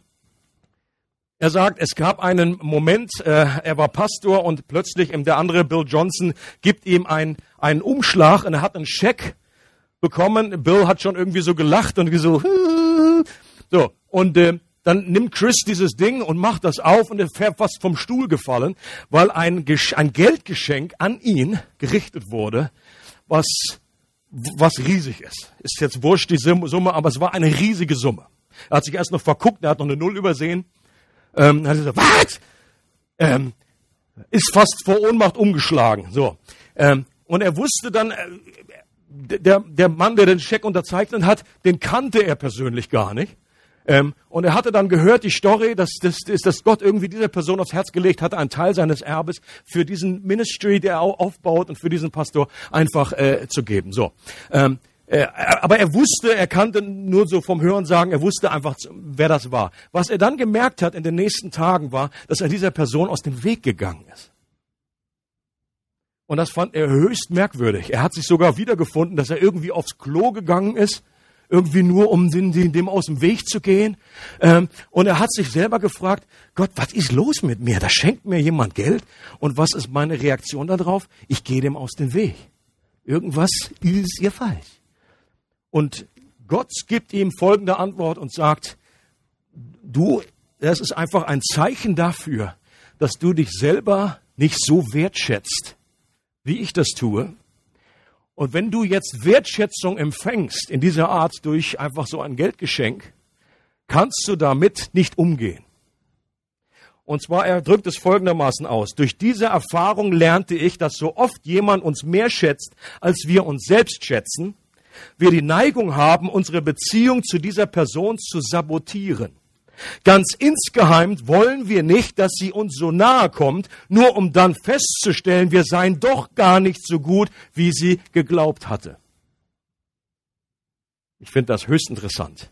S1: er sagt, es gab einen Moment, äh, er war Pastor und plötzlich der andere Bill Johnson gibt ihm ein, einen Umschlag und er hat einen Scheck bekommen. Bill hat schon irgendwie so gelacht und so, so und äh, dann nimmt Chris dieses Ding und macht das auf und er fährt fast vom Stuhl gefallen, weil ein, ein Geldgeschenk an ihn gerichtet wurde, was, was riesig ist. Ist jetzt wurscht die Summe, aber es war eine riesige Summe. Er hat sich erst noch verguckt, er hat noch eine Null übersehen ähm, hat er was? Ähm, ist fast vor Ohnmacht umgeschlagen. So. Ähm, und er wusste dann, äh, der, der Mann, der den Scheck unterzeichnet hat, den kannte er persönlich gar nicht. Ähm, und er hatte dann gehört, die Story, dass, dass, dass Gott irgendwie dieser Person aufs Herz gelegt hatte, einen Teil seines Erbes für diesen Ministry, der er aufbaut und für diesen Pastor einfach äh, zu geben. So. Ähm, äh, aber er wusste, er kannte nur so vom Hören sagen, er wusste einfach, wer das war. Was er dann gemerkt hat in den nächsten Tagen war, dass er dieser Person aus dem Weg gegangen ist. Und das fand er höchst merkwürdig. Er hat sich sogar wiedergefunden, dass er irgendwie aufs Klo gegangen ist, irgendwie nur um dem, aus dem Weg zu gehen. Ähm, und er hat sich selber gefragt, Gott, was ist los mit mir? Da schenkt mir jemand Geld. Und was ist meine Reaktion darauf? Ich gehe dem aus dem Weg. Irgendwas ist ihr falsch. Und Gott gibt ihm folgende Antwort und sagt, du, das ist einfach ein Zeichen dafür, dass du dich selber nicht so wertschätzt, wie ich das tue. Und wenn du jetzt Wertschätzung empfängst in dieser Art durch einfach so ein Geldgeschenk, kannst du damit nicht umgehen. Und zwar, er drückt es folgendermaßen aus. Durch diese Erfahrung lernte ich, dass so oft jemand uns mehr schätzt, als wir uns selbst schätzen, wir die Neigung haben, unsere Beziehung zu dieser Person zu sabotieren. Ganz insgeheim wollen wir nicht, dass sie uns so nahe kommt, nur um dann festzustellen, wir seien doch gar nicht so gut, wie sie geglaubt hatte. Ich finde das höchst interessant.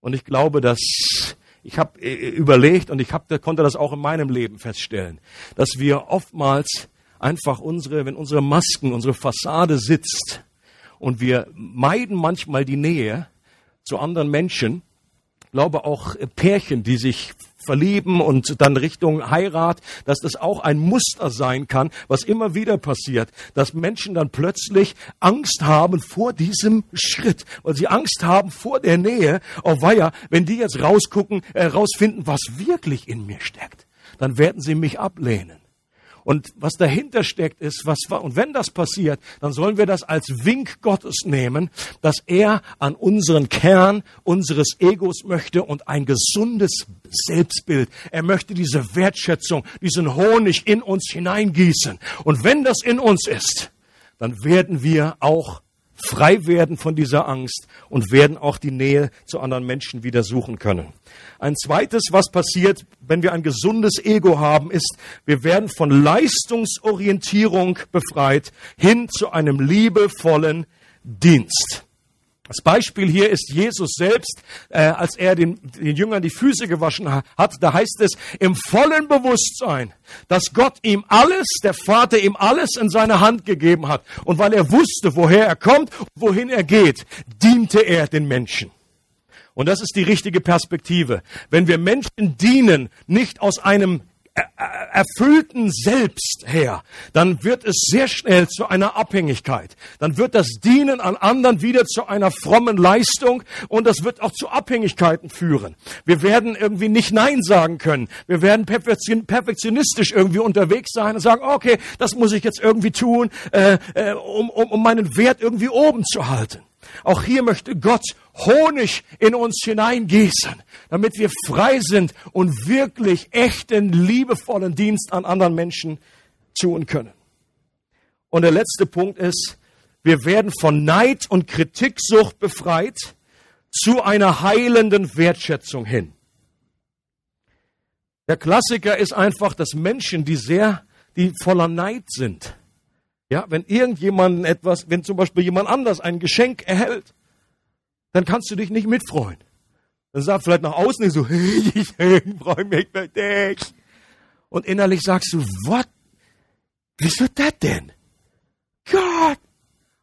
S1: Und ich glaube, dass ich habe äh, überlegt und ich hab, konnte das auch in meinem Leben feststellen, dass wir oftmals einfach unsere, wenn unsere Masken, unsere Fassade sitzt, und wir meiden manchmal die Nähe zu anderen Menschen. Ich glaube auch Pärchen, die sich verlieben und dann Richtung Heirat, dass das auch ein Muster sein kann, was immer wieder passiert, dass Menschen dann plötzlich Angst haben vor diesem Schritt, weil sie Angst haben vor der Nähe. Oh weia, wenn die jetzt rausgucken, äh, rausfinden, was wirklich in mir steckt, dann werden sie mich ablehnen. Und was dahinter steckt, ist, was und wenn das passiert, dann sollen wir das als Wink Gottes nehmen, dass er an unseren Kern unseres Egos möchte und ein gesundes Selbstbild. Er möchte diese Wertschätzung, diesen Honig in uns hineingießen. Und wenn das in uns ist, dann werden wir auch frei werden von dieser Angst und werden auch die Nähe zu anderen Menschen wieder suchen können. Ein zweites, was passiert, wenn wir ein gesundes Ego haben, ist, wir werden von Leistungsorientierung befreit hin zu einem liebevollen Dienst. Das Beispiel hier ist Jesus selbst, äh, als er den, den Jüngern die Füße gewaschen hat. Da heißt es im vollen Bewusstsein, dass Gott ihm alles, der Vater ihm alles in seine Hand gegeben hat. Und weil er wusste, woher er kommt, wohin er geht, diente er den Menschen. Und das ist die richtige Perspektive. Wenn wir Menschen dienen, nicht aus einem erfüllten Selbst her, dann wird es sehr schnell zu einer Abhängigkeit. Dann wird das Dienen an anderen wieder zu einer frommen Leistung und das wird auch zu Abhängigkeiten führen. Wir werden irgendwie nicht Nein sagen können. Wir werden perfektionistisch irgendwie unterwegs sein und sagen, okay, das muss ich jetzt irgendwie tun, äh, äh, um, um, um meinen Wert irgendwie oben zu halten. Auch hier möchte Gott Honig in uns hineingießen, damit wir frei sind und wirklich echten, liebevollen Dienst an anderen Menschen tun können. Und der letzte Punkt ist, wir werden von Neid und Kritiksucht befreit zu einer heilenden Wertschätzung hin. Der Klassiker ist einfach, dass Menschen, die sehr, die voller Neid sind, ja, wenn irgendjemand etwas, wenn zum Beispiel jemand anders ein Geschenk erhält, dann kannst du dich nicht mitfreuen. Dann sagt vielleicht nach außen so, hey, ich freue mich für dich. Und innerlich sagst du, was? Wieso das denn? Gott,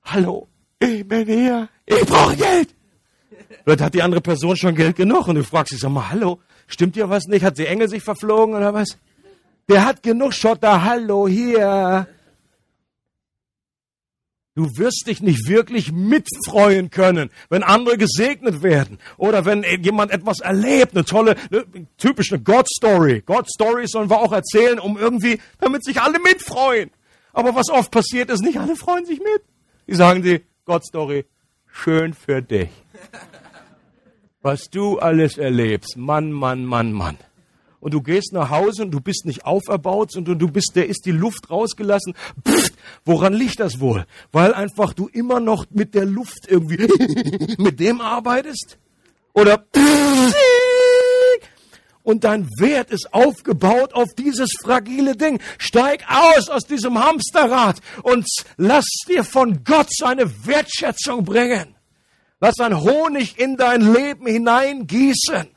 S1: hallo, ich bin hier, ich brauche Geld. Vielleicht hat die andere Person schon Geld genug und du fragst dich, sag mal, hallo, stimmt dir was nicht? Hat die Engel sich verflogen oder was? Der hat genug Schotter, hallo, hier. Du wirst dich nicht wirklich mitfreuen können, wenn andere gesegnet werden oder wenn jemand etwas erlebt, eine tolle, eine, typisch eine God-Story. God-Story sollen wir auch erzählen, um irgendwie, damit sich alle mitfreuen. Aber was oft passiert ist, nicht alle freuen sich mit. Die sagen die God-Story, schön für dich. Was du alles erlebst, Mann, Mann, Mann, Mann und du gehst nach Hause und du bist nicht auferbaut, sondern du bist, der ist die Luft rausgelassen. Pff, woran liegt das wohl? Weil einfach du immer noch mit der Luft irgendwie mit dem arbeitest? Oder und dein Wert ist aufgebaut auf dieses fragile Ding. Steig aus aus diesem Hamsterrad und lass dir von Gott seine Wertschätzung bringen. Lass ein Honig in dein Leben hineingießen.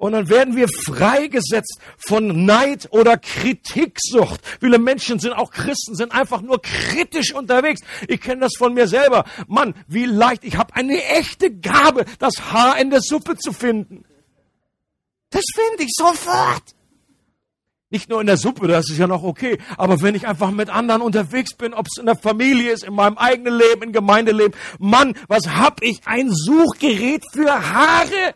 S1: Und dann werden wir freigesetzt von Neid oder Kritiksucht. Viele Menschen sind auch Christen, sind einfach nur kritisch unterwegs. Ich kenne das von mir selber. Mann, wie leicht. Ich habe eine echte Gabe, das Haar in der Suppe zu finden. Das finde ich sofort. Nicht nur in der Suppe, das ist ja noch okay. Aber wenn ich einfach mit anderen unterwegs bin, ob es in der Familie ist, in meinem eigenen Leben, im Gemeindeleben, Mann, was hab ich ein Suchgerät für Haare?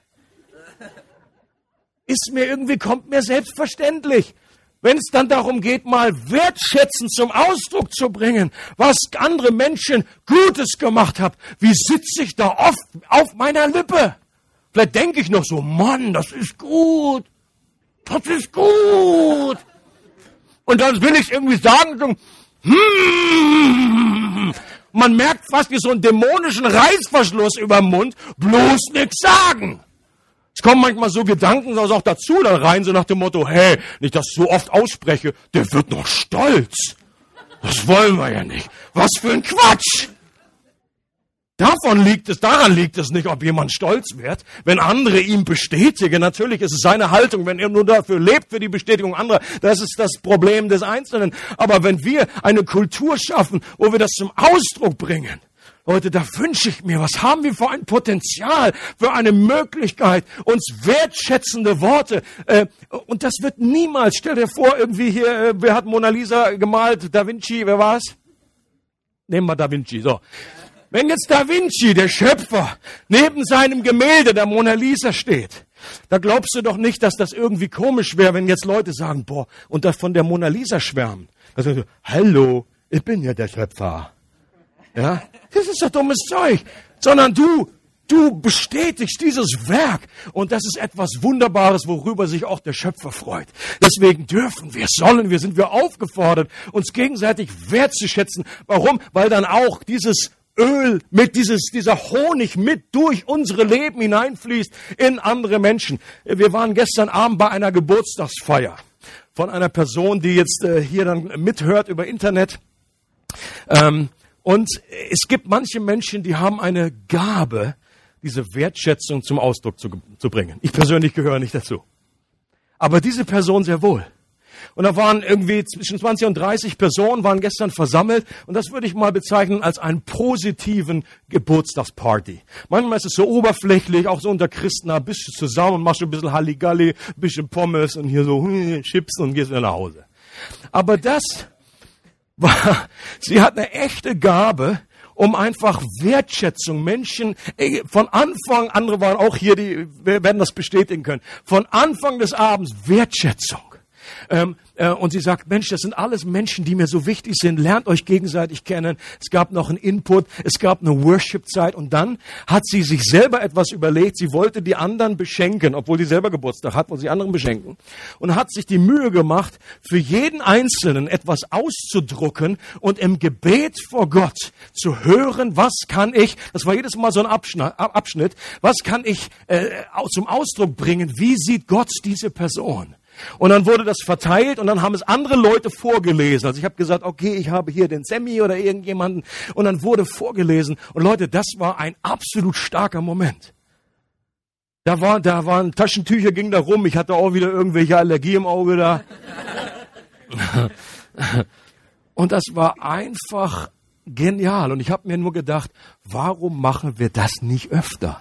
S1: Ist mir irgendwie, kommt mir selbstverständlich. Wenn es dann darum geht, mal wertschätzend zum Ausdruck zu bringen, was andere Menschen Gutes gemacht haben, wie sitze ich da oft auf meiner Lippe? Vielleicht denke ich noch so, Mann, das ist gut. Das ist gut. Und dann will ich irgendwie sagen, so, hmm, man merkt fast wie so einen dämonischen Reißverschluss über den Mund, bloß nichts sagen. Es kommen manchmal so Gedanken also auch dazu dann rein, so nach dem Motto, hey, nicht, ich so oft ausspreche, der wird noch stolz. Das wollen wir ja nicht. Was für ein Quatsch! Davon liegt es, daran liegt es nicht, ob jemand stolz wird, wenn andere ihm bestätigen. Natürlich ist es seine Haltung, wenn er nur dafür lebt, für die Bestätigung anderer. Das ist das Problem des Einzelnen. Aber wenn wir eine Kultur schaffen, wo wir das zum Ausdruck bringen, Leute, da wünsche ich mir, was haben wir für ein Potenzial, für eine Möglichkeit, uns wertschätzende Worte. Äh, und das wird niemals, stell dir vor, irgendwie hier, äh, wer hat Mona Lisa gemalt? Da Vinci, wer war's? Nehmen wir Da Vinci, so. Wenn jetzt Da Vinci, der Schöpfer, neben seinem Gemälde der Mona Lisa steht, da glaubst du doch nicht, dass das irgendwie komisch wäre, wenn jetzt Leute sagen, boah, und das von der Mona Lisa schwärmen. Also, hallo, ich bin ja der Schöpfer. Ja? Das ist doch dummes Zeug. Sondern du, du bestätigst dieses Werk. Und das ist etwas Wunderbares, worüber sich auch der Schöpfer freut. Deswegen dürfen wir, sollen wir, sind wir aufgefordert, uns gegenseitig wertzuschätzen. Warum? Weil dann auch dieses Öl mit dieses, dieser Honig mit durch unsere Leben hineinfließt in andere Menschen. Wir waren gestern Abend bei einer Geburtstagsfeier von einer Person, die jetzt äh, hier dann mithört über Internet. Ähm, und es gibt manche Menschen, die haben eine Gabe, diese Wertschätzung zum Ausdruck zu, zu bringen. Ich persönlich gehöre nicht dazu. Aber diese Person sehr wohl. Und da waren irgendwie zwischen 20 und 30 Personen waren gestern versammelt. Und das würde ich mal bezeichnen als einen positiven Geburtstagsparty. Manchmal ist es so oberflächlich, auch so unter Christen, da bist du zusammen und machst ein bisschen Halligalli, ein bisschen Pommes und hier so Chips und gehst wieder nach Hause. Aber das war, sie hat eine echte Gabe, um einfach Wertschätzung, Menschen, von Anfang, andere waren auch hier, die werden das bestätigen können, von Anfang des Abends Wertschätzung. Ähm, äh, und sie sagt, Mensch, das sind alles Menschen, die mir so wichtig sind. Lernt euch gegenseitig kennen. Es gab noch einen Input, es gab eine Worship-Zeit und dann hat sie sich selber etwas überlegt. Sie wollte die anderen beschenken, obwohl sie selber Geburtstag hat, wollte sie anderen beschenken und hat sich die Mühe gemacht, für jeden Einzelnen etwas auszudrucken und im Gebet vor Gott zu hören, was kann ich, das war jedes Mal so ein Abschnitt, was kann ich äh, zum Ausdruck bringen, wie sieht Gott diese Person? Und dann wurde das verteilt und dann haben es andere Leute vorgelesen. Also ich habe gesagt, okay, ich habe hier den Sammy oder irgendjemanden und dann wurde vorgelesen. Und Leute, das war ein absolut starker Moment. Da, war, da waren Taschentücher, ging da rum. Ich hatte auch wieder irgendwelche Allergie im Auge da. Und das war einfach genial. Und ich habe mir nur gedacht, warum machen wir das nicht öfter?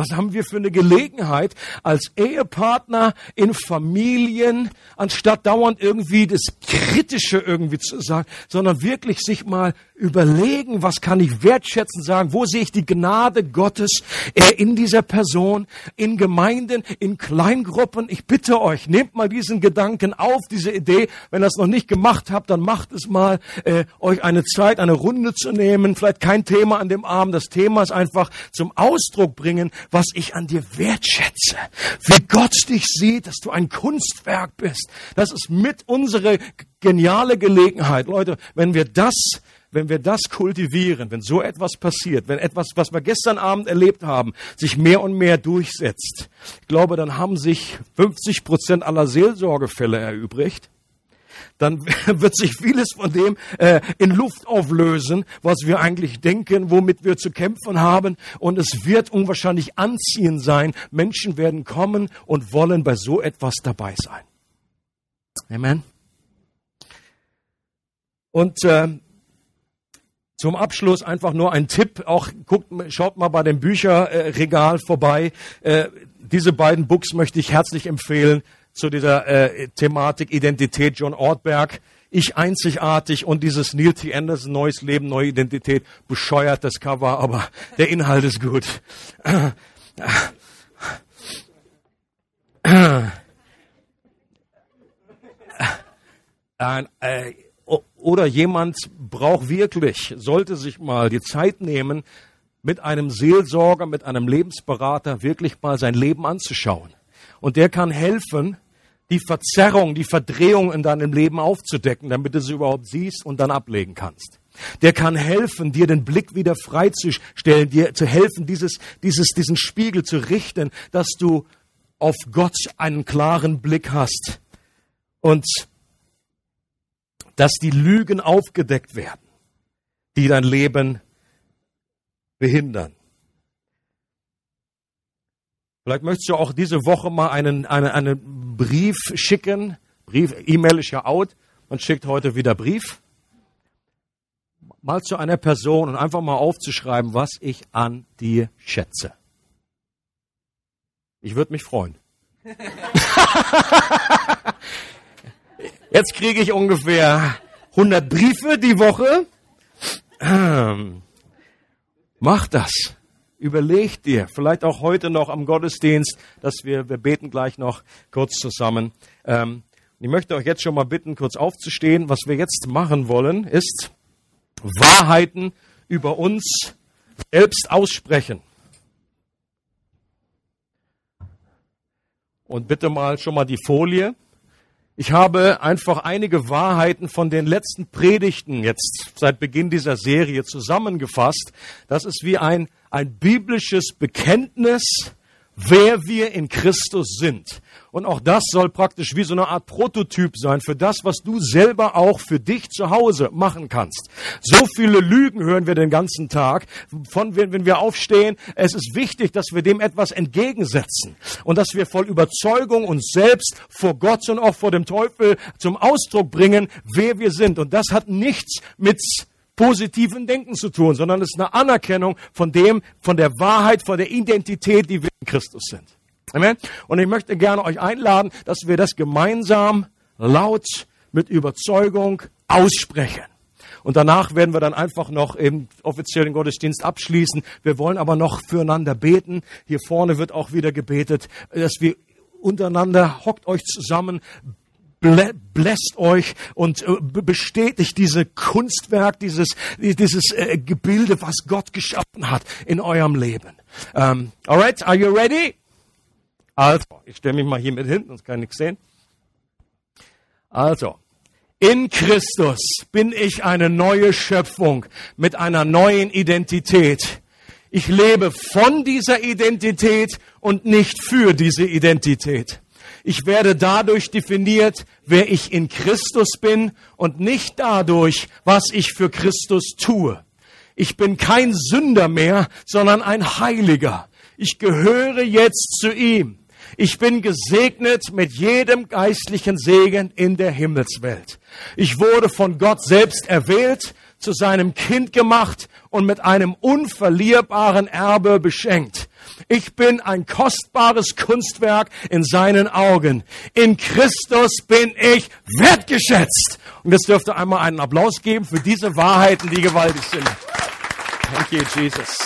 S1: Was haben wir für eine Gelegenheit als Ehepartner in Familien, anstatt dauernd irgendwie das Kritische irgendwie zu sagen, sondern wirklich sich mal überlegen, was kann ich wertschätzen sagen, wo sehe ich die Gnade Gottes in dieser Person, in Gemeinden, in Kleingruppen. Ich bitte euch, nehmt mal diesen Gedanken auf, diese Idee. Wenn ihr das noch nicht gemacht habt, dann macht es mal, äh, euch eine Zeit, eine Runde zu nehmen. Vielleicht kein Thema an dem Abend. Das Thema ist einfach zum Ausdruck bringen, was ich an dir wertschätze. Wie Gott dich sieht, dass du ein Kunstwerk bist. Das ist mit unsere geniale Gelegenheit. Leute, wenn wir das wenn wir das kultivieren, wenn so etwas passiert, wenn etwas, was wir gestern Abend erlebt haben, sich mehr und mehr durchsetzt, ich glaube, dann haben sich 50 Prozent aller Seelsorgefälle erübrigt dann wird sich vieles von dem äh, in Luft auflösen, was wir eigentlich denken, womit wir zu kämpfen haben. Und es wird unwahrscheinlich anziehend sein. Menschen werden kommen und wollen bei so etwas dabei sein. Amen. Und äh, zum Abschluss einfach nur ein Tipp. Auch guckt, schaut mal bei dem Bücherregal vorbei. Äh, diese beiden Books möchte ich herzlich empfehlen zu dieser äh, Thematik Identität John Ortberg. Ich einzigartig und dieses Neil T. Anderson, neues Leben, neue Identität, bescheuert das Cover, aber der Inhalt ist gut. Äh, oder jemand braucht wirklich, sollte sich mal die Zeit nehmen, mit einem Seelsorger, mit einem Lebensberater wirklich mal sein Leben anzuschauen. Und der kann helfen, die Verzerrung, die Verdrehung in deinem Leben aufzudecken, damit du sie überhaupt siehst und dann ablegen kannst. Der kann helfen, dir den Blick wieder freizustellen, dir zu helfen, dieses, dieses, diesen Spiegel zu richten, dass du auf Gott einen klaren Blick hast und dass die Lügen aufgedeckt werden, die dein Leben behindern. Vielleicht möchtest du auch diese Woche mal einen, einen, einen Brief schicken. Brief, E-Mail ist ja out. Man schickt heute wieder Brief. Mal zu einer Person und einfach mal aufzuschreiben, was ich an dir schätze. Ich würde mich freuen. Jetzt kriege ich ungefähr 100 Briefe die Woche. Ähm, mach das. Überleg dir, vielleicht auch heute noch am Gottesdienst, dass wir, wir beten gleich noch kurz zusammen. Ähm, ich möchte euch jetzt schon mal bitten, kurz aufzustehen. Was wir jetzt machen wollen, ist Wahrheiten über uns selbst aussprechen. Und bitte mal schon mal die Folie. Ich habe einfach einige Wahrheiten von den letzten Predigten jetzt seit Beginn dieser Serie zusammengefasst. Das ist wie ein, ein biblisches Bekenntnis, wer wir in Christus sind. Und auch das soll praktisch wie so eine Art Prototyp sein für das, was du selber auch für dich zu Hause machen kannst. So viele Lügen hören wir den ganzen Tag, von wenn wir aufstehen. Es ist wichtig, dass wir dem etwas entgegensetzen und dass wir voll Überzeugung uns selbst vor Gott und auch vor dem Teufel zum Ausdruck bringen, wer wir sind. Und das hat nichts mit positiven Denken zu tun, sondern es ist eine Anerkennung von dem, von der Wahrheit, von der Identität, die wir in Christus sind. Amen. Und ich möchte gerne euch einladen, dass wir das gemeinsam laut mit Überzeugung aussprechen. Und danach werden wir dann einfach noch im offiziellen Gottesdienst abschließen. Wir wollen aber noch füreinander beten. Hier vorne wird auch wieder gebetet, dass wir untereinander hockt euch zusammen, bläst euch und äh, bestätigt diese Kunstwerk, dieses, dieses äh, Gebilde, was Gott geschaffen hat in eurem Leben. Um, ähm, alright, are you ready? Also, ich stelle mich mal hier mit hin, sonst kann ich nichts sehen. Also, in Christus bin ich eine neue Schöpfung mit einer neuen Identität. Ich lebe von dieser Identität und nicht für diese Identität. Ich werde dadurch definiert, wer ich in Christus bin und nicht dadurch, was ich für Christus tue. Ich bin kein Sünder mehr, sondern ein Heiliger. Ich gehöre jetzt zu ihm. Ich bin gesegnet mit jedem geistlichen Segen in der Himmelswelt. Ich wurde von Gott selbst erwählt, zu seinem Kind gemacht und mit einem unverlierbaren Erbe beschenkt. Ich bin ein kostbares Kunstwerk in seinen Augen. In Christus bin ich wertgeschätzt. Und jetzt dürfte einmal einen Applaus geben für diese Wahrheiten, die gewaltig sind. Thank you, Jesus.